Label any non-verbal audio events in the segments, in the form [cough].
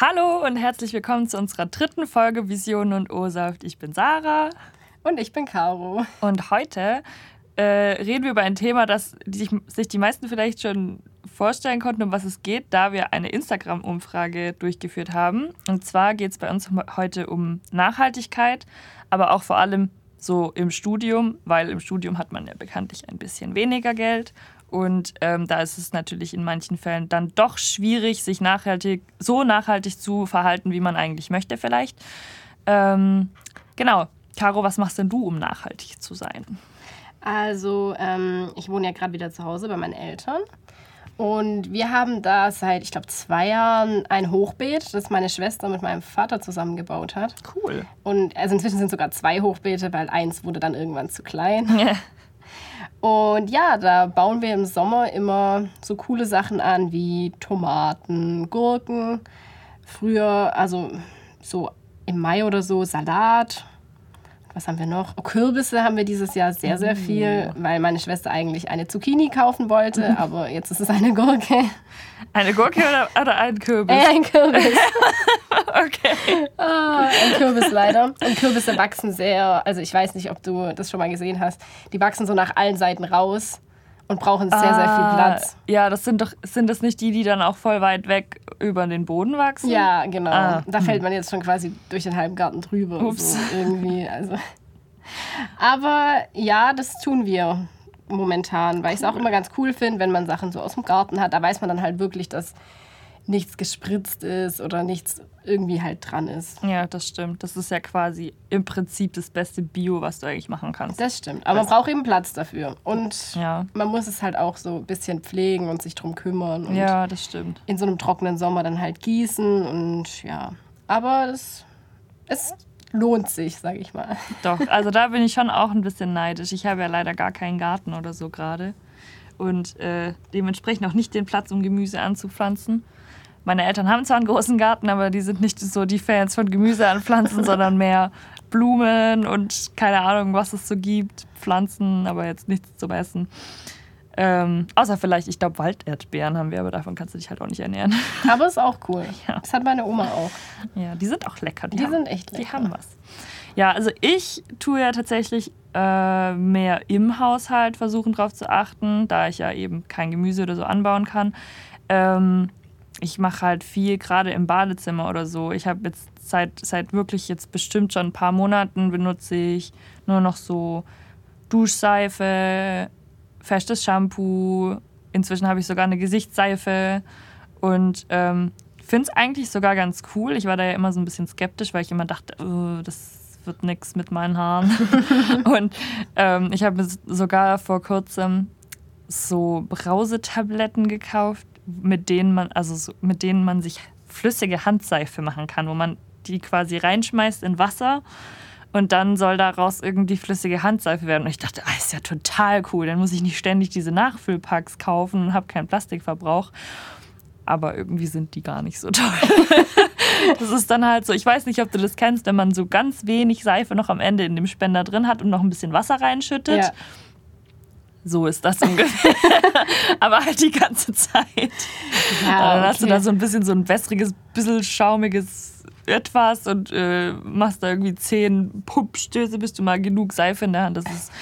Hallo und herzlich willkommen zu unserer dritten Folge Visionen und O-Saft. Ich bin Sarah. Und ich bin Caro. Und heute äh, reden wir über ein Thema, das die, sich die meisten vielleicht schon vorstellen konnten, um was es geht, da wir eine Instagram-Umfrage durchgeführt haben. Und zwar geht es bei uns heute um Nachhaltigkeit, aber auch vor allem so im Studium, weil im Studium hat man ja bekanntlich ein bisschen weniger Geld. Und ähm, da ist es natürlich in manchen Fällen dann doch schwierig, sich nachhaltig, so nachhaltig zu verhalten, wie man eigentlich möchte, vielleicht. Ähm, genau. Caro, was machst denn du, um nachhaltig zu sein? Also, ähm, ich wohne ja gerade wieder zu Hause bei meinen Eltern. Und wir haben da seit, ich glaube, zwei Jahren ein Hochbeet, das meine Schwester mit meinem Vater zusammengebaut hat. Cool. Und also inzwischen sind sogar zwei Hochbeete, weil eins wurde dann irgendwann zu klein. [laughs] Und ja, da bauen wir im Sommer immer so coole Sachen an wie Tomaten, Gurken. Früher, also so im Mai oder so, Salat was haben wir noch? Oh, Kürbisse haben wir dieses Jahr sehr, sehr viel, mm. weil meine Schwester eigentlich eine Zucchini kaufen wollte, [laughs] aber jetzt ist es eine Gurke. Eine Gurke oder, oder ein Kürbis? Äh, ein Kürbis. [laughs] okay. Ah, ein Kürbis leider. Und Kürbisse wachsen sehr, also ich weiß nicht, ob du das schon mal gesehen hast, die wachsen so nach allen Seiten raus und brauchen sehr, ah, sehr viel ah, Platz. Ja, das sind doch, sind das nicht die, die dann auch voll weit weg über den Boden wachsen? Ja, genau. Ah. Da fällt man jetzt schon quasi durch den halben Garten drüber. Ups. So irgendwie. Also. Aber ja, das tun wir momentan, weil ich es auch immer ganz cool finde, wenn man Sachen so aus dem Garten hat. Da weiß man dann halt wirklich, dass nichts gespritzt ist oder nichts irgendwie halt dran ist. Ja, das stimmt. Das ist ja quasi im Prinzip das beste Bio, was du eigentlich machen kannst. Das stimmt. Aber man braucht eben Platz dafür. Und ja. man muss es halt auch so ein bisschen pflegen und sich drum kümmern. Und ja, das stimmt. In so einem trockenen Sommer dann halt gießen und ja. Aber es, es lohnt sich, sage ich mal. Doch, [laughs] also da bin ich schon auch ein bisschen neidisch. Ich habe ja leider gar keinen Garten oder so gerade. Und äh, dementsprechend auch nicht den Platz, um Gemüse anzupflanzen. Meine Eltern haben zwar einen großen Garten, aber die sind nicht so die Fans von Gemüse anpflanzen, [laughs] sondern mehr Blumen und keine Ahnung, was es so gibt. Pflanzen, aber jetzt nichts zum Essen. Ähm, außer vielleicht, ich glaube, Walderdbeeren haben wir, aber davon kannst du dich halt auch nicht ernähren. [laughs] Aber ist auch cool. Ja. Das hat meine Oma auch. Ja, die sind auch lecker. Die, die haben, sind echt lecker. Die haben was. Ja, also ich tue ja tatsächlich äh, mehr im Haushalt versuchen drauf zu achten, da ich ja eben kein Gemüse oder so anbauen kann. Ähm, ich mache halt viel, gerade im Badezimmer oder so. Ich habe jetzt seit, seit wirklich jetzt bestimmt schon ein paar Monaten benutze ich nur noch so Duschseife, festes Shampoo. Inzwischen habe ich sogar eine Gesichtsseife und ähm, finde es eigentlich sogar ganz cool. Ich war da ja immer so ein bisschen skeptisch, weil ich immer dachte, oh, das wird nichts mit meinen Haaren. [laughs] und ähm, ich habe sogar vor kurzem so Brausetabletten gekauft, mit denen man, also so, mit denen man sich flüssige Handseife machen kann, wo man die quasi reinschmeißt in Wasser und dann soll daraus irgendwie flüssige Handseife werden. Und ich dachte, ah, ist ja total cool. Dann muss ich nicht ständig diese Nachfüllpacks kaufen und habe keinen Plastikverbrauch. Aber irgendwie sind die gar nicht so toll. [laughs] das ist dann halt so, ich weiß nicht, ob du das kennst, wenn man so ganz wenig Seife noch am Ende in dem Spender drin hat und noch ein bisschen Wasser reinschüttet. Ja so ist das [laughs] ungefähr. Aber halt die ganze Zeit. Ja, dann hast du da so ein bisschen so ein wässriges, bisschen schaumiges etwas und äh, machst da irgendwie zehn Pumpstöße, bis du mal genug Seife in der Hand. Das ist,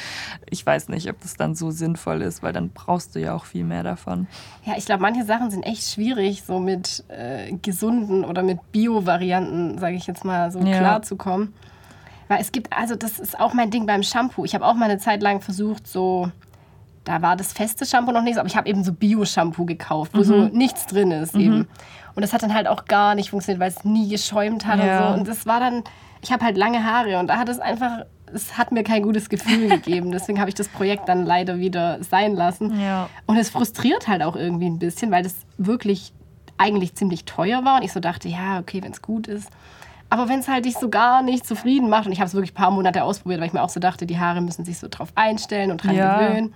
ich weiß nicht, ob das dann so sinnvoll ist, weil dann brauchst du ja auch viel mehr davon. Ja, ich glaube, manche Sachen sind echt schwierig, so mit äh, gesunden oder mit Bio-Varianten, sage ich jetzt mal, so ja. klar zu kommen. Weil es gibt, also das ist auch mein Ding beim Shampoo. Ich habe auch mal eine Zeit lang versucht, so da war das feste Shampoo noch nicht, aber ich habe eben so Bio-Shampoo gekauft, wo mhm. so nichts drin ist mhm. eben. Und das hat dann halt auch gar nicht funktioniert, weil es nie geschäumt hat ja. und so. Und das war dann, ich habe halt lange Haare und da hat es einfach, es hat mir kein gutes Gefühl gegeben. [laughs] Deswegen habe ich das Projekt dann leider wieder sein lassen. Ja. Und es frustriert halt auch irgendwie ein bisschen, weil das wirklich eigentlich ziemlich teuer war und ich so dachte, ja, okay, wenn es gut ist. Aber wenn es halt dich so gar nicht zufrieden macht, und ich habe es wirklich ein paar Monate ausprobiert, weil ich mir auch so dachte, die Haare müssen sich so drauf einstellen und dran ja. gewöhnen.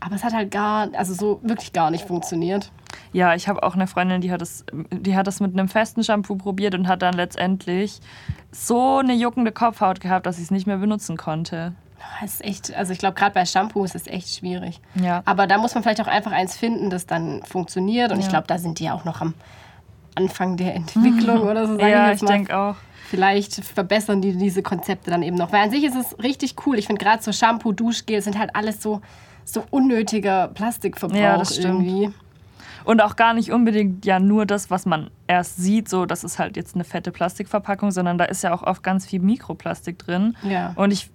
Aber es hat halt gar, also so wirklich gar nicht funktioniert. Ja, ich habe auch eine Freundin, die hat, das, die hat das mit einem festen Shampoo probiert und hat dann letztendlich so eine juckende Kopfhaut gehabt, dass ich es nicht mehr benutzen konnte. Das ist echt, also ich glaube, gerade bei Shampoo ist es echt schwierig. Ja. Aber da muss man vielleicht auch einfach eins finden, das dann funktioniert. Und ja. ich glaube, da sind die ja auch noch am Anfang der Entwicklung [laughs] oder so. Sag ja, ich, ich denke auch. Vielleicht verbessern die diese Konzepte dann eben noch. Weil an sich ist es richtig cool. Ich finde gerade so Shampoo, Duschgel sind halt alles so, so unnötiger Plastikverbrauch ja, das stimmt. irgendwie. Und auch gar nicht unbedingt ja nur das, was man erst sieht, so das ist halt jetzt eine fette Plastikverpackung, sondern da ist ja auch oft ganz viel Mikroplastik drin. Ja. Und ich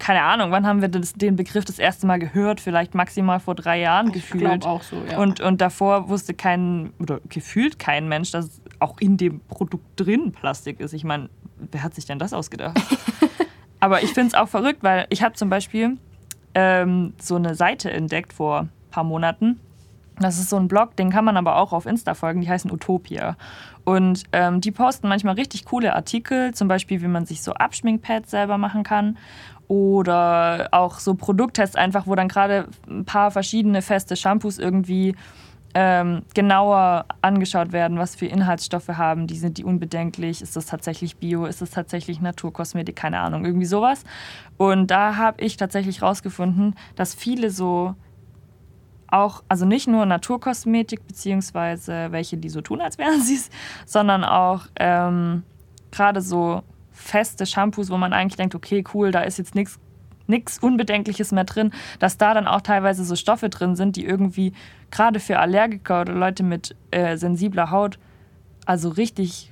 keine Ahnung, wann haben wir das, den Begriff das erste Mal gehört? Vielleicht maximal vor drei Jahren ich gefühlt. Auch so, ja. Und, und davor wusste kein, oder gefühlt kein Mensch, dass auch in dem Produkt drin Plastik ist. Ich meine, wer hat sich denn das ausgedacht? [laughs] Aber ich finde es auch verrückt, weil ich habe zum Beispiel ähm, so eine Seite entdeckt vor ein paar Monaten. Das ist so ein Blog, den kann man aber auch auf Insta folgen, die heißen Utopia. Und ähm, die posten manchmal richtig coole Artikel, zum Beispiel, wie man sich so Abschminkpads selber machen kann oder auch so Produkttests einfach, wo dann gerade ein paar verschiedene feste Shampoos irgendwie ähm, genauer angeschaut werden, was für Inhaltsstoffe haben, die sind die unbedenklich, ist das tatsächlich Bio, ist das tatsächlich Naturkosmetik, keine Ahnung, irgendwie sowas. Und da habe ich tatsächlich rausgefunden, dass viele so auch, also nicht nur Naturkosmetik, beziehungsweise welche, die so tun, als wären [laughs] sie es, sondern auch ähm, gerade so feste Shampoos, wo man eigentlich denkt, okay, cool, da ist jetzt nichts nichts Unbedenkliches mehr drin, dass da dann auch teilweise so Stoffe drin sind, die irgendwie gerade für Allergiker oder Leute mit äh, sensibler Haut also richtig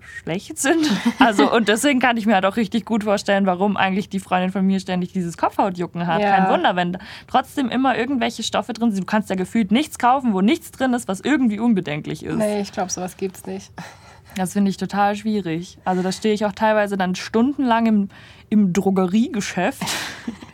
schlecht sind. [laughs] Also und deswegen kann ich mir halt auch richtig gut vorstellen, warum eigentlich die Freundin von mir ständig dieses Kopfhautjucken hat. Ja. Kein Wunder, wenn trotzdem immer irgendwelche Stoffe drin sind. Du kannst ja gefühlt nichts kaufen, wo nichts drin ist, was irgendwie unbedenklich ist. Nee, ich glaube, sowas gibt's nicht. Das finde ich total schwierig. Also da stehe ich auch teilweise dann stundenlang im, im Drogeriegeschäft. [laughs]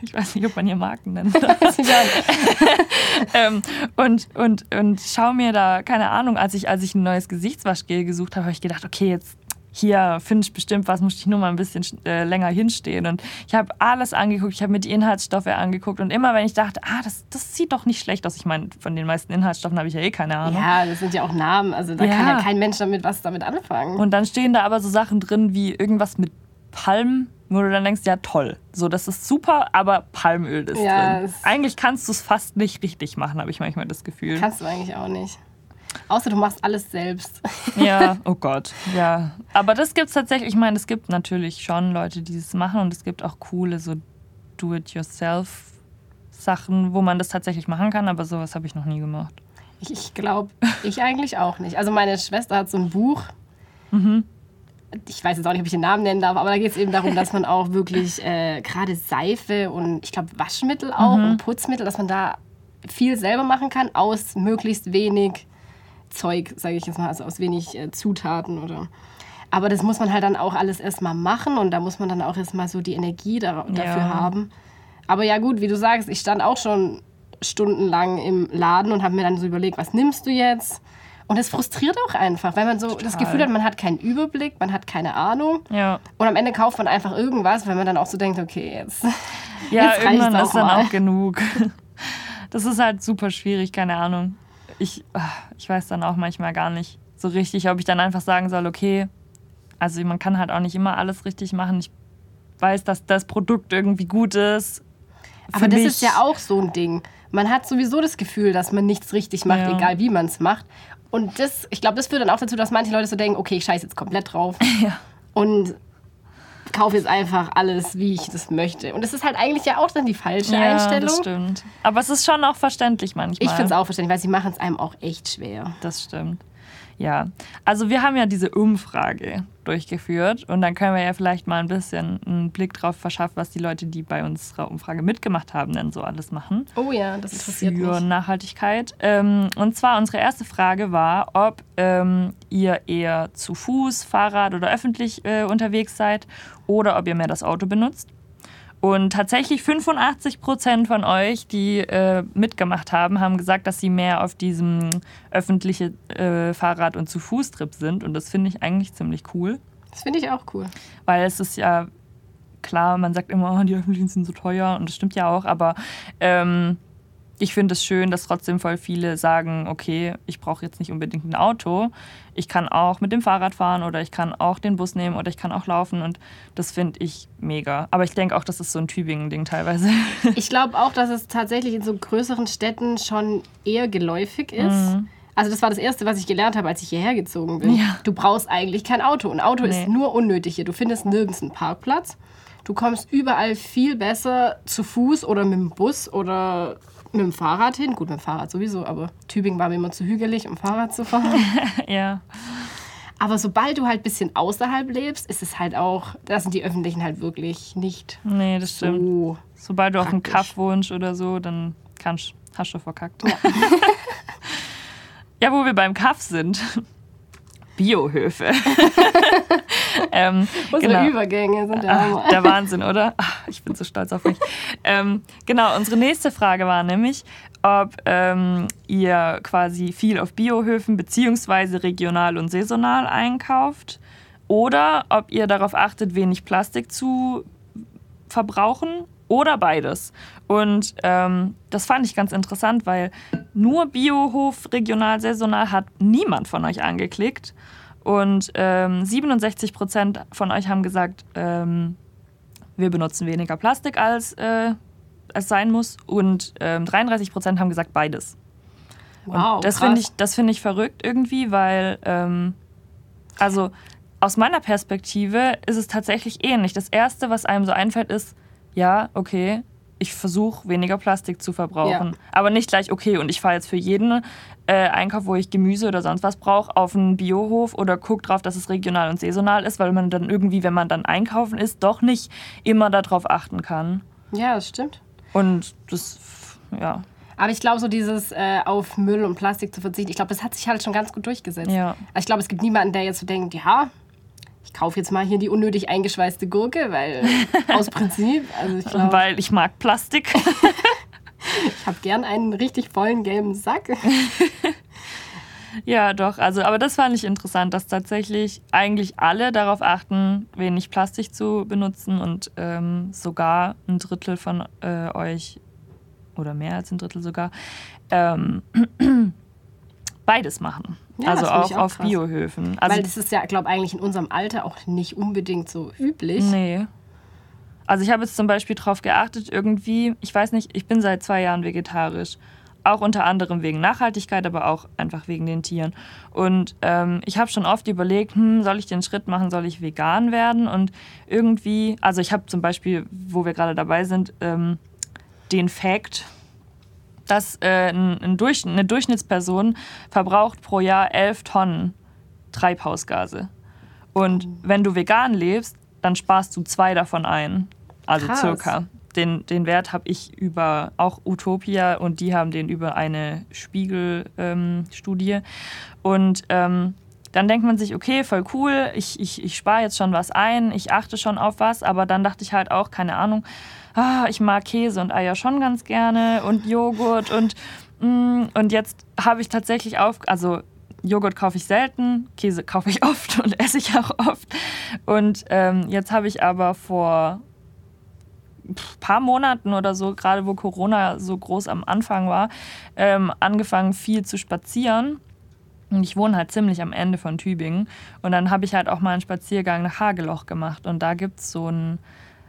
Ich weiß nicht, ob man hier Marken nennt. [laughs] [laughs] ähm, und, und, und schau mir da, keine Ahnung, als ich, als ich ein neues Gesichtswaschgel gesucht habe, habe ich gedacht, okay, jetzt hier finde ich bestimmt was, muss ich nur mal ein bisschen äh, länger hinstehen. Und ich habe alles angeguckt, ich habe mir die Inhaltsstoffe angeguckt und immer wenn ich dachte, ah, das, das sieht doch nicht schlecht aus. Ich meine, von den meisten Inhaltsstoffen habe ich ja eh keine Ahnung. Ja, das sind ja auch Namen, also da ja. kann ja kein Mensch damit was damit anfangen. Und dann stehen da aber so Sachen drin wie irgendwas mit Palm, wo du dann denkst, ja toll, so das ist super, aber Palmöl ist ja, drin. Eigentlich kannst du es fast nicht richtig machen, habe ich manchmal das Gefühl. Kannst du eigentlich auch nicht. Außer du machst alles selbst. Ja, [laughs] oh Gott, ja. Aber das gibt es tatsächlich, ich meine, es gibt natürlich schon Leute, die es machen und es gibt auch coole so Do-it-yourself-Sachen, wo man das tatsächlich machen kann, aber sowas habe ich noch nie gemacht. Ich, ich glaube, ich eigentlich auch nicht. Also meine Schwester hat so ein Buch. Mhm. Ich weiß jetzt auch nicht, ob ich den Namen nennen darf, aber da geht es eben darum, dass man auch wirklich äh, gerade Seife und ich glaube Waschmittel auch mhm. und Putzmittel, dass man da viel selber machen kann aus möglichst wenig Zeug, sage ich jetzt mal, also aus wenig äh, Zutaten oder. Aber das muss man halt dann auch alles erstmal machen und da muss man dann auch erstmal so die Energie da, dafür ja. haben. Aber ja, gut, wie du sagst, ich stand auch schon stundenlang im Laden und habe mir dann so überlegt, was nimmst du jetzt? Und es frustriert auch einfach, weil man so Total. das Gefühl hat, man hat keinen Überblick, man hat keine Ahnung. Ja. Und am Ende kauft man einfach irgendwas, weil man dann auch so denkt, okay, jetzt. [laughs] Ja, jetzt irgendwann ist dann auch genug. [laughs] Das ist halt super schwierig, keine Ahnung ich, ah, ich weiß dann auch manchmal gar nicht so richtig, ob ich dann einfach sagen soll, okay, also man kann halt auch nicht immer alles richtig machen. Ich weiß, dass das Produkt irgendwie gut ist. Aber das ist ja auch so ein Ding. Man hat sowieso das Gefühl, dass man nichts richtig macht, ja. egal wie man es macht. Und das, ich glaube, das führt dann auch dazu, dass manche Leute so denken, okay, ich scheiße jetzt komplett drauf. [laughs] Ja. Und kaufe jetzt einfach alles, wie ich das möchte. Und das ist halt eigentlich ja auch dann die falsche ja, Einstellung. Das stimmt. Aber es ist schon auch verständlich manchmal. Ich finde es auch verständlich, weil sie machen es einem auch echt schwer. Das stimmt. Ja, also wir haben ja diese Umfrage durchgeführt und dann können wir ja vielleicht mal ein bisschen einen Blick drauf verschaffen, was die Leute, die bei unserer Umfrage mitgemacht haben, denn so alles machen. Oh ja, das interessiert für mich. Für Nachhaltigkeit. Ähm, und zwar unsere erste Frage war, ob ähm, ihr eher zu Fuß, Fahrrad oder öffentlich äh, unterwegs seid oder ob ihr mehr das Auto benutzt. Und tatsächlich 85 Prozent von euch, die äh, mitgemacht haben, haben gesagt, dass sie mehr auf diesem öffentlichen äh, Fahrrad- und zu Fuß-Trip sind. Und das finde ich eigentlich ziemlich cool. Das finde ich auch cool. Weil es ist ja klar, man sagt immer, oh, die öffentlichen sind so teuer und das stimmt ja auch, aber ähm, ich finde es schön, dass trotzdem voll viele sagen, okay, ich brauche jetzt nicht unbedingt ein Auto. Ich kann auch mit dem Fahrrad fahren oder ich kann auch den Bus nehmen oder ich kann auch laufen und das finde ich mega. Aber ich denke auch, das ist so ein Tübingen-Ding teilweise. [laughs] Ich glaube auch, dass es tatsächlich in so größeren Städten schon eher geläufig ist. Mhm. Also das war das Erste, was ich gelernt habe, als ich hierher gezogen bin. Ja. Du brauchst eigentlich kein Auto. Ein Auto Nee. ist nur unnötig hier. Du findest nirgends einen Parkplatz. Du kommst überall viel besser zu Fuß oder mit dem Bus oder mit dem Fahrrad hin. Gut, mit dem Fahrrad sowieso, aber Tübingen war mir immer zu hügelig, um Fahrrad zu fahren. [laughs] Ja. aber sobald du halt ein bisschen außerhalb lebst, ist es halt auch, da sind die Öffentlichen halt wirklich nicht Nee, das stimmt. so. Sobald du auf einem Praktisch. Kaff wohnst oder so, dann kannst, hast du verkackt. Ja. [laughs] wo wir beim Kaff sind. [laughs] Biohöfe. Ähm, [laughs] Unsere genau. Übergänge sind der Ah, Hammer. der Wahnsinn, oder? Ah, ich bin so stolz auf mich. ähm, genau, unsere nächste Frage war nämlich, ob ähm, ihr quasi viel auf Biohöfen beziehungsweise regional und saisonal einkauft oder ob ihr darauf achtet, wenig Plastik zu verbrauchen oder beides. Und ähm, das fand ich ganz interessant, weil nur Biohof regional, saisonal hat niemand von euch angeklickt. Und ähm, 67 Prozent von euch haben gesagt, ähm, wir benutzen weniger Plastik, als äh, es sein muss. Und ähm, 33 Prozent haben gesagt, beides. Wow, Und das finde ich, das finde ich verrückt irgendwie, weil, ähm, also aus meiner Perspektive ist es tatsächlich ähnlich. Das Erste, was einem so einfällt, ist, ja, okay, ich versuche weniger Plastik zu verbrauchen. Ja. Aber nicht gleich, okay, und ich fahre jetzt für jeden äh, Einkauf, wo ich Gemüse oder sonst was brauche, auf einen Biohof oder gucke drauf, dass es regional und saisonal ist, weil man dann irgendwie, wenn man dann einkaufen ist, doch nicht immer darauf achten kann. Ja, das stimmt. Und das, ja, Aber ich glaube, so dieses äh, auf Müll und Plastik zu verzichten, ich glaube, das hat sich halt schon ganz gut durchgesetzt. Ja. Also ich glaube, es gibt niemanden, der jetzt so denkt, ja, ich kaufe jetzt mal hier die unnötig eingeschweißte Gurke, weil [laughs] aus Prinzip, also ich glaube, weil ich mag Plastik. [laughs] ich habe gern einen richtig vollen gelben Sack. [laughs] Ja, doch. Also, aber das fand ich interessant, dass tatsächlich eigentlich alle darauf achten, wenig Plastik zu benutzen und ähm, sogar ein Drittel von äh, euch oder mehr als ein Drittel sogar ähm, [clears throat] beides machen. Ja, also auch, auch auf krass. Biohöfen. Also, weil das ist ja, glaube ich, eigentlich in unserem Alter auch nicht unbedingt so üblich. Nee. Also ich habe jetzt zum Beispiel darauf geachtet, irgendwie, ich weiß nicht, ich bin seit zwei Jahren vegetarisch. Auch unter anderem wegen Nachhaltigkeit, aber auch einfach wegen den Tieren. Und ähm, ich habe schon oft überlegt, hm, soll ich den Schritt machen, soll ich vegan werden? Und irgendwie, also ich habe zum Beispiel, wo wir gerade dabei sind, ähm, den Fact, dass äh, ein, ein Durch, eine Durchschnittsperson verbraucht pro Jahr 11 Tonnen Treibhausgase. Und wenn du vegan lebst, dann sparst du zwei davon ein. Also Krass. circa. Den, den Wert habe ich über auch Utopia und die haben den über eine Spiegel-Studie. und ähm, dann denkt man sich, okay, voll cool, ich, ich, ich spare jetzt schon was ein, ich achte schon auf was, aber dann dachte ich halt auch, keine Ahnung, ah, ich mag Käse und Eier schon ganz gerne und Joghurt und, mm, und jetzt habe ich tatsächlich auf, also Joghurt kaufe ich selten, Käse [laughs] kaufe ich oft und esse ich auch oft. Und ähm, jetzt habe ich aber vor ein paar Monaten oder so, gerade wo Corona so groß am Anfang war, ähm, angefangen viel zu spazieren. Und ich wohne halt ziemlich am Ende von Tübingen. Und dann habe ich halt auch mal einen Spaziergang nach Hageloch gemacht. Und da gibt es so einen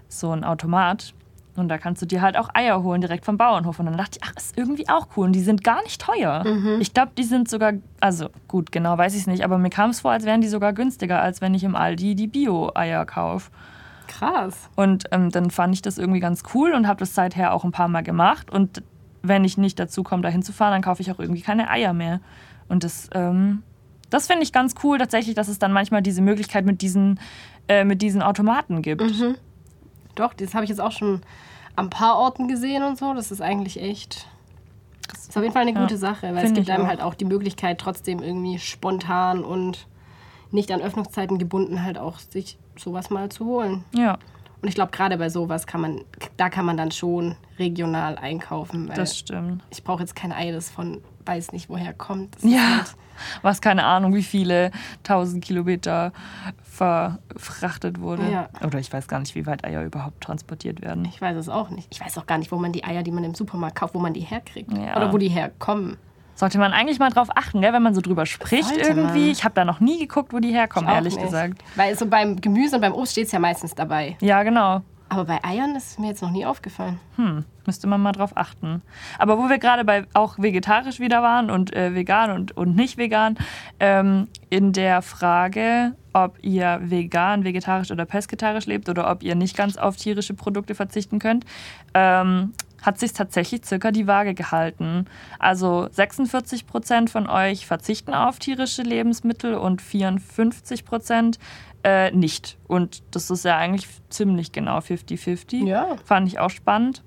so einen Automat. Und da kannst du dir halt auch Eier holen direkt vom Bauernhof. Und dann dachte ich, ach, ist irgendwie auch cool. Und die sind gar nicht teuer. Ich glaube, die sind sogar, also gut, genau weiß ich es nicht, aber mir kam es vor, als wären die sogar günstiger, als wenn ich im Aldi die Bio-Eier kaufe. Krass. Und ähm, dann fand ich das irgendwie ganz cool und habe das seither auch ein paar Mal gemacht. Und wenn ich nicht dazu komme, da hinzufahren, dann kaufe ich auch irgendwie keine Eier mehr. Und das, ähm, das finde ich ganz cool tatsächlich, dass es dann manchmal diese Möglichkeit mit diesen, äh, mit diesen Automaten gibt. Doch, das habe ich jetzt auch schon an ein paar Orten gesehen und so. Das ist eigentlich echt. Das ist auf jeden Fall eine Ja, gute Sache, weil es gibt einem auch. halt auch die Möglichkeit, trotzdem irgendwie spontan und nicht an Öffnungszeiten gebunden, halt auch sich sowas mal zu holen. Ja, Und ich glaube, gerade bei sowas kann man, da kann man dann schon regional einkaufen. Das stimmt. ich brauche jetzt kein Ei, das von weiß nicht woher kommt. Das Ja, halt- was keine Ahnung, wie viele tausend Kilometer verfrachtet wurde. Ja. Oder ich weiß gar nicht, wie weit Eier überhaupt transportiert werden. Ich weiß es auch nicht. Ich weiß auch gar nicht, wo man die Eier, die man im Supermarkt kauft, wo man die herkriegt. Ja. Oder wo die herkommen. Sollte man eigentlich mal drauf achten, gell, wenn man so drüber spricht Sollte irgendwie. man. Ich habe da noch nie geguckt, wo die herkommen, ehrlich nicht. gesagt. Weil so beim Gemüse und beim Obst steht es ja meistens dabei. Ja, genau. Aber bei Eiern ist es mir jetzt noch nie aufgefallen. Müsste man mal drauf achten. Aber wo wir gerade bei auch vegetarisch wieder waren und äh, vegan und, und nicht vegan, ähm, in der Frage, ob ihr vegan, vegetarisch oder pesketarisch lebt oder ob ihr nicht ganz auf tierische Produkte verzichten könnt, ähm, hat sich tatsächlich circa die Waage gehalten. Also 46 Prozent von euch verzichten auf tierische Lebensmittel und 54 Prozent äh, nicht. Und das ist ja eigentlich ziemlich genau 50-50. Ja. Fand ich auch spannend.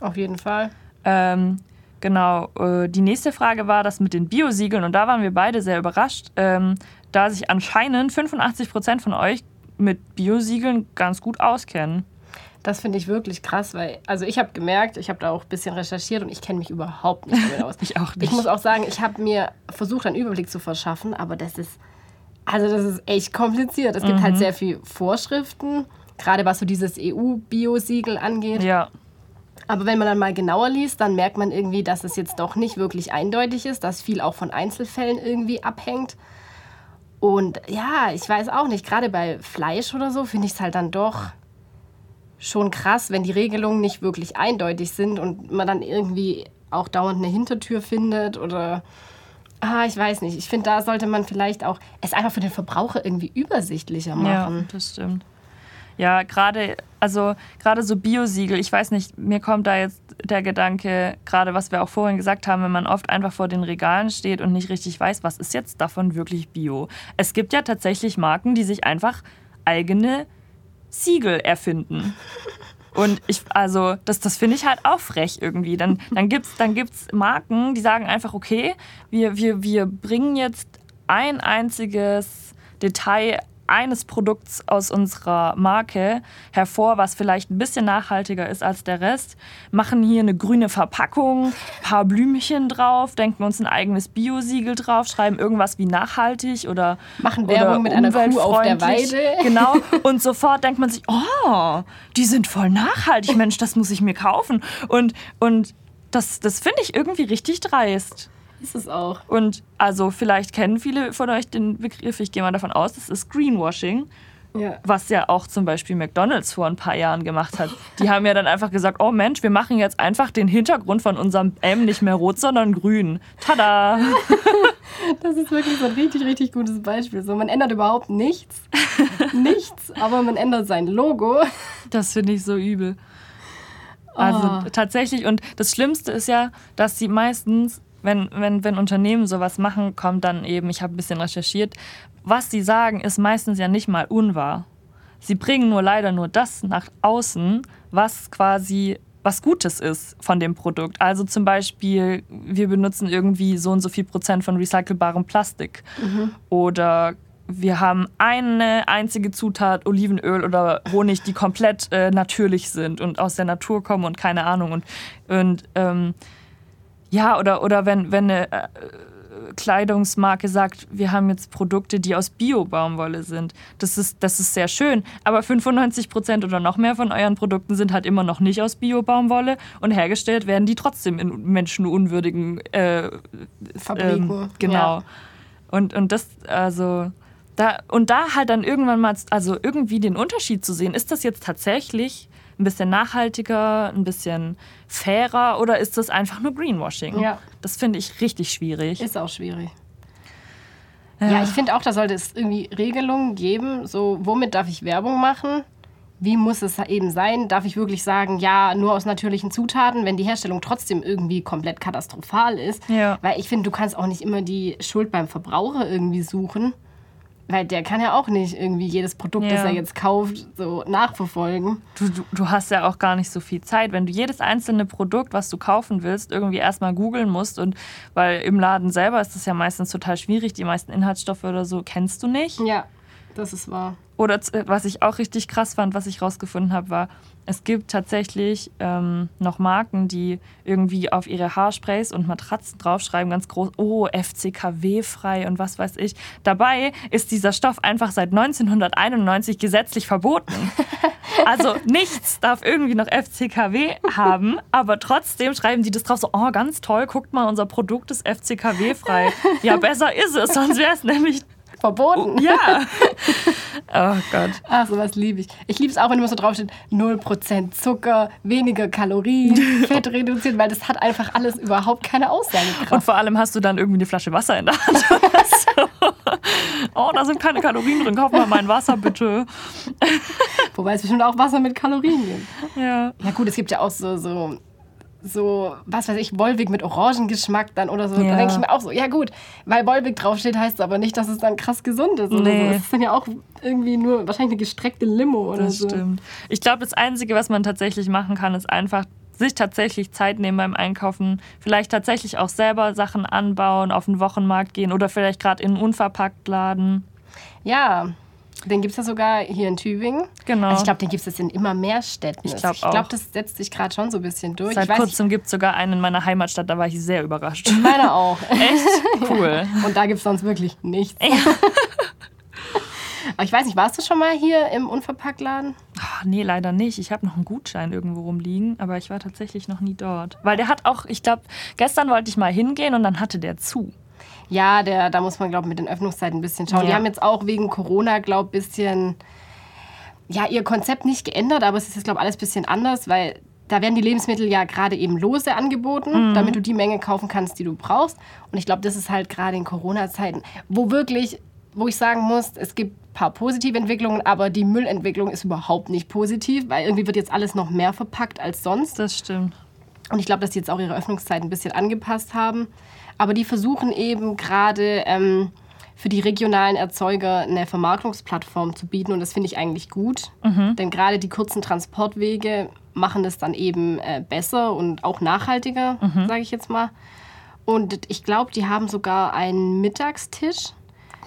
Auf jeden Fall. Ähm, genau. Äh, die nächste Frage war das mit den Biosiegeln und da waren wir beide sehr überrascht, ähm, da sich anscheinend 85 Prozent von euch mit Biosiegeln ganz gut auskennen. Das finde ich wirklich krass, weil, also ich habe gemerkt, ich habe da auch ein bisschen recherchiert und ich kenne mich überhaupt nicht damit aus. [laughs] ich auch nicht. Ich muss auch sagen, ich habe mir versucht, einen Überblick zu verschaffen, aber das ist, also das ist echt kompliziert. Es gibt halt Mhm. sehr viele Vorschriften, gerade was so dieses EU-Biosiegel angeht. Ja, Aber wenn man dann mal genauer liest, dann merkt man irgendwie, dass es jetzt doch nicht wirklich eindeutig ist, dass viel auch von Einzelfällen irgendwie abhängt. Und ja, ich weiß auch nicht, gerade bei Fleisch oder so finde ich es halt dann doch schon krass, wenn die Regelungen nicht wirklich eindeutig sind und man dann irgendwie auch dauernd eine Hintertür findet oder ah, ich weiß nicht. Ich finde, da sollte man vielleicht auch es einfach für den Verbraucher irgendwie übersichtlicher ja, machen. das stimmt. Ja, gerade, also gerade so Biosiegel, ich weiß nicht, mir kommt da jetzt der Gedanke, gerade was wir auch vorhin gesagt haben, wenn man oft einfach vor den Regalen steht und nicht richtig weiß, was ist jetzt davon wirklich Bio. Es gibt ja tatsächlich Marken, die sich einfach eigene Siegel erfinden. Und ich, also, das, das finde ich halt auch frech irgendwie. Dann, dann gibt es dann gibt's Marken, die sagen einfach, okay, wir, wir, wir bringen jetzt ein einziges Detail eines Produkts aus unserer Marke hervor, was vielleicht ein bisschen nachhaltiger ist als der Rest, machen hier eine grüne Verpackung, paar Blümchen drauf, denken uns ein eigenes Biosiegel drauf, schreiben irgendwas wie nachhaltig oder Machen Werbung mit einer Kuh auf der. Weide. [laughs] Genau. Und sofort denkt man sich, oh, die sind voll nachhaltig, Mensch, das muss ich mir kaufen. Und, und das, das finde ich irgendwie richtig dreist. Ist es auch. Und also vielleicht kennen viele von euch den Begriff, ich gehe mal davon aus, das ist Greenwashing, Ja. was ja auch zum Beispiel McDonald's vor ein paar Jahren gemacht hat. Die haben ja dann einfach gesagt, oh Mensch, wir machen jetzt einfach den Hintergrund von unserem M nicht mehr rot, sondern grün. Tada! [laughs] Das ist wirklich so ein richtig, richtig gutes Beispiel. So, man ändert überhaupt nichts. nichts, aber man ändert sein Logo. Das finde ich so übel. Also Oh. tatsächlich, und das Schlimmste ist ja, dass sie meistens, wenn, wenn, wenn Unternehmen sowas machen, kommt dann eben, ich habe ein bisschen recherchiert, was sie sagen, ist meistens ja nicht mal unwahr. Sie bringen nur leider nur das nach außen, was quasi was Gutes ist von dem Produkt. Also zum Beispiel, wir benutzen irgendwie so und so viel Prozent von recycelbarem Plastik. Oder wir haben eine einzige Zutat, Olivenöl oder Honig, die komplett äh, natürlich sind und aus der Natur kommen und keine Ahnung. Und, und ähm, ja, oder, oder wenn, wenn eine äh, Kleidungsmarke sagt, wir haben jetzt Produkte, die aus Bio-Baumwolle sind. Das ist, das ist sehr schön. Aber 95 Prozent oder noch mehr von euren Produkten sind halt immer noch nicht aus Bio-Baumwolle und hergestellt werden die trotzdem in menschenunwürdigen äh, Fabriken. ähm, genau. Ja. Und, und das, also, da, und da halt dann irgendwann mal, also irgendwie den Unterschied zu sehen, ist das jetzt tatsächlich ein bisschen nachhaltiger, ein bisschen fairer oder ist das einfach nur Greenwashing? Ja. Das finde ich richtig schwierig. Ist auch schwierig. Ja, ich finde auch, da sollte es irgendwie Regelungen geben, so womit darf ich Werbung machen? Wie muss es eben sein? Darf ich wirklich sagen, ja, nur aus natürlichen Zutaten, wenn die Herstellung trotzdem irgendwie komplett katastrophal ist? Ja. Weil ich finde, du kannst auch nicht immer die Schuld beim Verbraucher irgendwie suchen. Weil der kann ja auch nicht irgendwie jedes Produkt, das Ja. er jetzt kauft, so nachverfolgen. Du, du, du hast ja auch gar nicht so viel Zeit. Wenn du jedes einzelne Produkt, was du kaufen willst, irgendwie erstmal googeln musst und weil im Laden selber ist das ja meistens total schwierig, die meisten Inhaltsstoffe oder so kennst du nicht. Ja, das ist wahr. Oder z- was ich auch richtig krass fand, was ich rausgefunden habe, war, es gibt tatsächlich ähm, noch Marken, die irgendwie auf ihre Haarsprays und Matratzen draufschreiben, ganz groß, oh, FCKW-frei und was weiß ich. Dabei ist dieser Stoff einfach seit 1991 gesetzlich verboten. [laughs] Also nichts darf irgendwie noch FCKW haben, aber trotzdem schreiben die das drauf so, oh, ganz toll, guckt mal, unser Produkt ist FCKW-frei. Ja, besser ist es, sonst wäre es nämlich Verboten. Oh, ja. [laughs] Oh Gott. Ach, sowas liebe ich. Ich liebe es auch, wenn immer so draufsteht, 0% Zucker, weniger Kalorien, [laughs] Fett reduziert, weil das hat einfach alles überhaupt keine Aussagekraft. Und vor allem hast du dann irgendwie eine Flasche Wasser in der Hand. [laughs] oh, da sind keine Kalorien drin. Kauf mal mein Wasser, bitte. Wobei es bestimmt auch Wasser mit Kalorien gibt. Ja. Ja gut, es gibt ja auch so, so so, was weiß ich, Wolwig mit Orangengeschmack dann oder so. Ja. Da denke ich mir auch so, ja gut, weil Wolwig draufsteht, heißt es aber nicht, dass es dann krass gesund ist. Oder Nee. so. Es ist dann ja auch irgendwie nur wahrscheinlich eine gestreckte Limo oder Das so. stimmt. Ich glaube, das Einzige, was man tatsächlich machen kann, ist einfach sich tatsächlich Zeit nehmen beim Einkaufen, vielleicht tatsächlich auch selber Sachen anbauen, auf den Wochenmarkt gehen oder vielleicht gerade in einen Unverpacktladen. Ja, den gibt es ja sogar hier in Tübingen. Genau. Also ich glaube, den gibt es in immer mehr Städten. Ich ich glaube, auch. das setzt sich gerade schon so ein bisschen durch. Seit ich kurzem gibt es sogar einen in meiner Heimatstadt, da war ich sehr überrascht. meiner auch. [laughs] Echt cool. [laughs] Und da gibt es sonst wirklich nichts. [laughs] Aber ich weiß nicht, warst du schon mal hier im Unverpacktladen? Ah, nee, leider nicht. Ich habe noch einen Gutschein irgendwo rumliegen, aber ich war tatsächlich noch nie dort. Weil der hat auch, ich glaube, gestern wollte ich mal hingehen und dann hatte der zu. Ja, der, da muss man, glaube ich, mit den Öffnungszeiten ein bisschen schauen. Die Ja. haben jetzt auch wegen Corona, glaube ich, ein bisschen, ja, ihr Konzept nicht geändert, aber es ist jetzt, glaube ich, alles ein bisschen anders, weil da werden die Lebensmittel ja gerade eben lose angeboten, damit du die Menge kaufen kannst, die du brauchst. Und ich glaube, das ist halt gerade in Corona-Zeiten, wo wirklich, wo ich sagen muss, es gibt ein paar positive Entwicklungen, aber die Müllentwicklung ist überhaupt nicht positiv, weil irgendwie wird jetzt alles noch mehr verpackt als sonst. Das stimmt. Und ich glaube, dass die jetzt auch ihre Öffnungszeiten ein bisschen angepasst haben. Aber die versuchen eben gerade ähm, für die regionalen Erzeuger eine Vermarktungsplattform zu bieten. Und das finde ich eigentlich gut. Denn gerade die kurzen Transportwege machen das dann eben äh, besser und auch nachhaltiger, sage ich jetzt mal. Und ich glaube, die haben sogar einen Mittagstisch,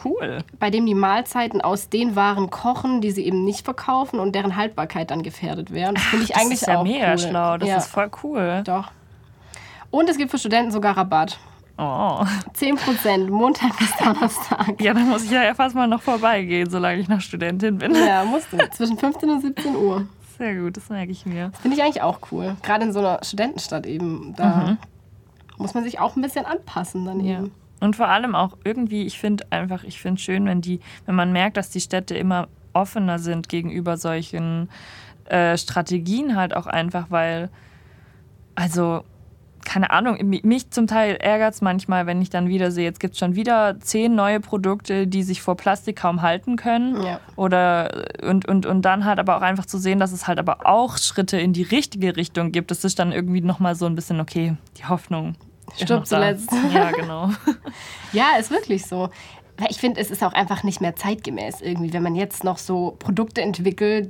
Cool. bei dem die Mahlzeiten aus den Waren kochen, die sie eben nicht verkaufen und deren Haltbarkeit dann gefährdet wäre. Und das finde ich Das eigentlich ist ja auch mega cool. schlau. Das ja, ist voll cool. doch. Und es gibt für Studenten sogar Rabatt. Oh. 10% Montag bis Donnerstag. Ja, dann muss ich ja fast mal noch vorbeigehen, solange ich noch Studentin bin. Ja, musst du. Zwischen 15 und 17 Uhr. Sehr gut, das merke ich mir. Finde ich eigentlich auch cool. Gerade in so einer Studentenstadt eben. Da muss man sich auch ein bisschen anpassen dann Ja. eben. Und vor allem auch irgendwie, ich finde einfach, ich finde es schön, wenn die, wenn man merkt, dass die Städte immer offener sind gegenüber solchen äh, Strategien halt auch einfach, weil, also, keine Ahnung, mi- mich zum Teil ärgert es manchmal, wenn ich dann wieder sehe, jetzt gibt es schon wieder zehn neue Produkte, die sich vor Plastik kaum halten können. Ja. Oder und, und, und dann halt aber auch einfach zu sehen, dass es halt aber auch Schritte in die richtige Richtung gibt. Das ist dann irgendwie nochmal so ein bisschen, okay, die Hoffnung. Stirbt zuletzt. [laughs] Ja, genau. [laughs] Ja, ist wirklich so. Weil Ich finde, es ist auch einfach nicht mehr zeitgemäß irgendwie, wenn man jetzt noch so Produkte entwickelt,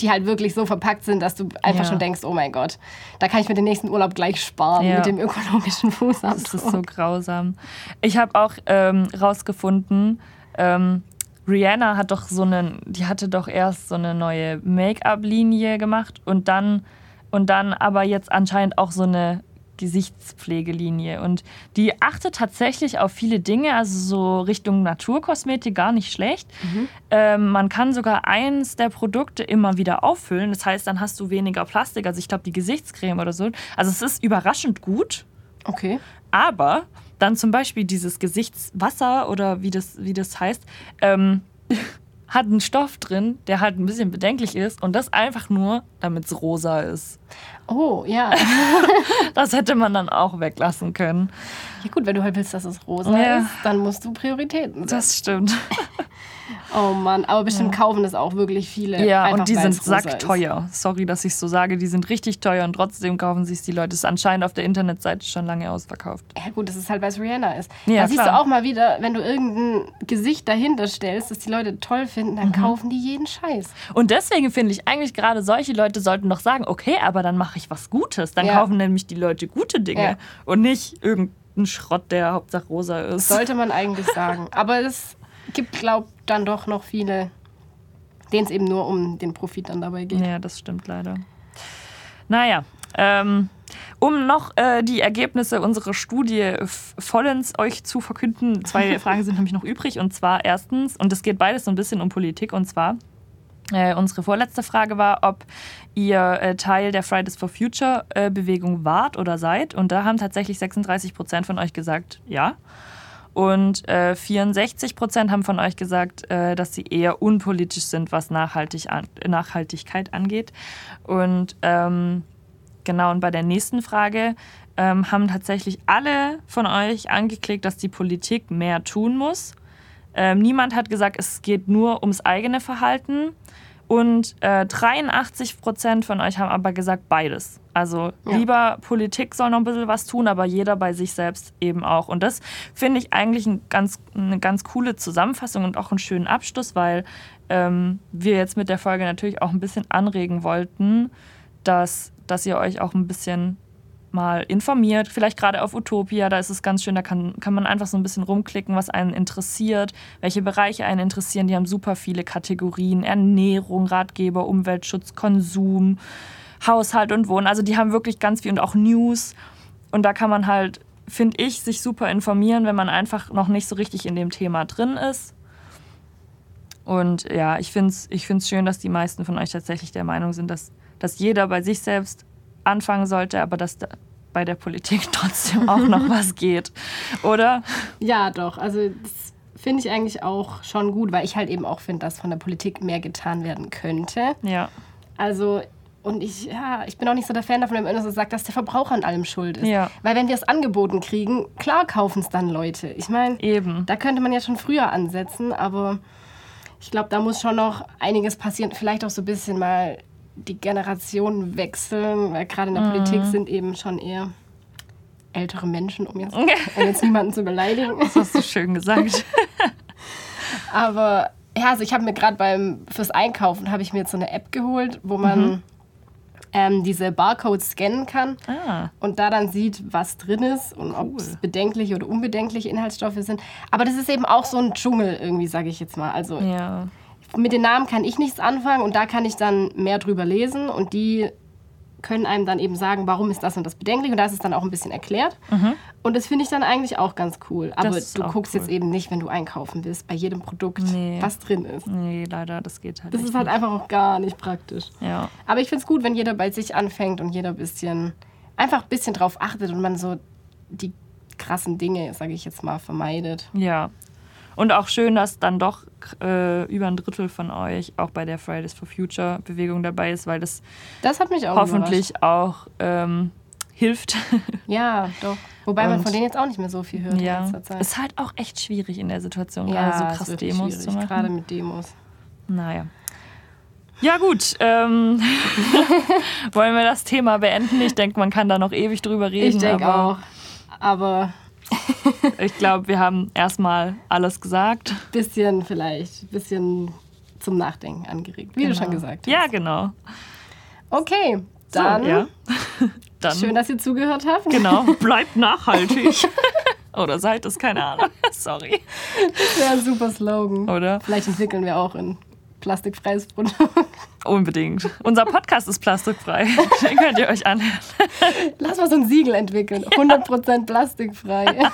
die halt wirklich so verpackt sind, dass du einfach Ja. schon denkst, oh mein Gott, da kann ich mir den nächsten Urlaub gleich sparen Ja. mit dem ökologischen Fußabdruck. Das ist so grausam. Ich habe auch ähm, rausgefunden, ähm, Rihanna hat doch so einen, die hatte doch erst so eine neue Make-up-Linie gemacht und dann und dann aber jetzt anscheinend auch so eine Gesichtspflegelinie und die achtet tatsächlich auf viele Dinge, also so Richtung Naturkosmetik gar nicht schlecht. Ähm, man kann sogar eins der Produkte immer wieder auffüllen, das heißt, dann hast du weniger Plastik, also ich glaube die Gesichtscreme oder so. Also es ist überraschend gut. Okay. Aber dann zum Beispiel dieses Gesichtswasser oder wie das, wie das heißt, ähm, [laughs] hat einen Stoff drin, der halt ein bisschen bedenklich ist und das einfach nur, damit es rosa ist. Oh, ja. [laughs] Das hätte man dann auch weglassen können. Ja gut, wenn du halt willst, dass es rosa Ja. ist, dann musst du Prioritäten setzen. Das stimmt. [laughs] Oh Mann, aber bestimmt kaufen das auch wirklich viele. Ja, und die sind es ist. sackteuer. Sorry, dass ich so sage, die sind richtig teuer und trotzdem kaufen sich die Leute. Das ist anscheinend auf der Internetseite schon lange ausverkauft. Ja gut, das ist halt, weil es Rihanna ist. Ja, da siehst du auch mal wieder, wenn du irgendein Gesicht dahinter stellst, das die Leute toll finden, dann Mhm. kaufen die jeden Scheiß. Und deswegen finde ich eigentlich gerade solche Leute sollten doch sagen, okay, aber dann mache ich was Gutes. Dann Ja. kaufen nämlich die Leute gute Dinge Ja. und nicht irgendeinen Schrott, der Hauptsache rosa ist. Sollte man eigentlich sagen. Aber es gibt, glaub, dann doch noch viele, denen es eben nur um den Profit dann dabei geht. Ja, das stimmt leider. Naja, ähm, um noch äh, die Ergebnisse unserer Studie vollends euch zu verkünden, zwei [laughs] Fragen sind nämlich noch übrig. Und zwar erstens, und es geht beides so ein bisschen um Politik, und zwar äh, unsere vorletzte Frage war, ob ihr äh, Teil der Fridays for Future äh, Bewegung wart oder seid. Und da haben tatsächlich 36 Prozent von euch gesagt, ja. Und äh, 64 Prozent haben von euch gesagt, äh, dass sie eher unpolitisch sind, was Nachhaltig an, Nachhaltigkeit angeht. Und ähm, genau, und bei der nächsten Frage ähm, haben tatsächlich alle von euch angeklickt, dass die Politik mehr tun muss. Ähm, niemand hat gesagt, es geht nur ums eigene Verhalten. Und äh, 83 Prozent von euch haben aber gesagt beides. Also ja. lieber Politik soll noch ein bisschen was tun, aber jeder bei sich selbst eben auch. Und das finde ich eigentlich ein ganz, eine ganz coole Zusammenfassung und auch einen schönen Abschluss, weil ähm, wir jetzt mit der Folge natürlich auch ein bisschen anregen wollten, dass, dass ihr euch auch ein bisschen mal informiert. Vielleicht gerade auf Utopia, da ist es ganz schön, da kann, kann man einfach so ein bisschen rumklicken, was einen interessiert, welche Bereiche einen interessieren. Die haben super viele Kategorien, Ernährung, Ratgeber, Umweltschutz, Konsum, Haushalt und Wohnen. Also die haben wirklich ganz viel und auch News. Und da kann man halt, finde ich, sich super informieren, wenn man einfach noch nicht so richtig in dem Thema drin ist. Und ja, ich finde es ich find's schön, dass die meisten von euch tatsächlich der Meinung sind, dass, dass jeder bei sich selbst anfangen sollte, aber dass da bei der Politik [laughs] trotzdem auch noch was [laughs] geht, oder? Ja, doch. Also das finde ich eigentlich auch schon gut, weil ich halt eben auch finde, dass von der Politik mehr getan werden könnte. Ja. Also und ich, ja, ich bin auch nicht so der Fan davon, wenn man so sagt, dass der Verbraucher an allem schuld ist. Ja. Weil wenn wir es angeboten kriegen, klar kaufen es dann Leute. Ich meine, da könnte man ja schon früher ansetzen, aber ich glaube, da muss schon noch einiges passieren. Vielleicht auch so ein bisschen mal die Generationen wechseln, weil gerade in der mhm. Politik sind eben schon eher ältere Menschen, um jetzt, [laughs] um jetzt niemanden zu beleidigen. Das hast du schön gesagt. [laughs] Aber ja, also ich habe mir gerade beim fürs Einkaufen habe ich mir jetzt so eine App geholt, wo man mhm. ähm, diese Barcodes scannen kann ah. und da dann sieht, was drin ist und cool. ob es bedenkliche oder unbedenkliche Inhaltsstoffe sind. Aber das ist eben auch so ein Dschungel irgendwie, sage ich jetzt mal. Also ja mit den Namen kann ich nichts anfangen und da kann ich dann mehr drüber lesen und die können einem dann eben sagen, warum ist das und das bedenklich und da ist es dann auch ein bisschen erklärt. Mhm. Und das finde ich dann eigentlich auch ganz cool. Aber du guckst cool. jetzt eben nicht, wenn du einkaufen willst, bei jedem Produkt, nee. was drin ist. Nee, leider, das geht halt Das ist halt nicht. einfach auch gar nicht praktisch. Ja. Aber ich finde es gut, wenn jeder bei sich anfängt und jeder ein bisschen, einfach ein bisschen drauf achtet und man so die krassen Dinge, sage ich jetzt mal, vermeidet. Ja, und auch schön, dass dann doch äh, über ein Drittel von euch auch bei der Fridays for Future Bewegung dabei ist, weil das, das hat mich auch hoffentlich überrascht. auch ähm, hilft. [laughs] Ja, doch. Wobei und man von denen jetzt auch nicht mehr so viel hört ja, in letzter Zeit. Ist halt auch echt schwierig in der Situation, ja, gerade so krass Demos zu machen. Gerade mit Demos. Naja. Ja, gut. Ähm, [laughs] wollen wir das Thema beenden? Ich denke, man kann da noch ewig drüber reden. Ich denke auch. Aber ich glaube, wir haben erstmal alles gesagt. Bisschen vielleicht, bisschen zum Nachdenken angeregt, wie genau. du schon gesagt hast. Ja, genau. Okay, dann, so, ja. [laughs] dann schön, dass ihr zugehört habt. Genau, [laughs] bleibt nachhaltig. Oder seid es, keine Ahnung. Sorry. Das wäre ein super Slogan. Oder? Vielleicht entwickeln wir auch in plastikfreies Produkt. Unbedingt. Unser Podcast ist plastikfrei. [laughs] Den könnt ihr euch anhören. Lass mal so ein Siegel entwickeln. 100% plastikfrei. [laughs]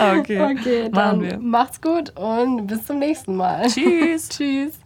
Okay. Okay, dann macht's gut und bis zum nächsten Mal. Tschüss. [laughs] Tschüss.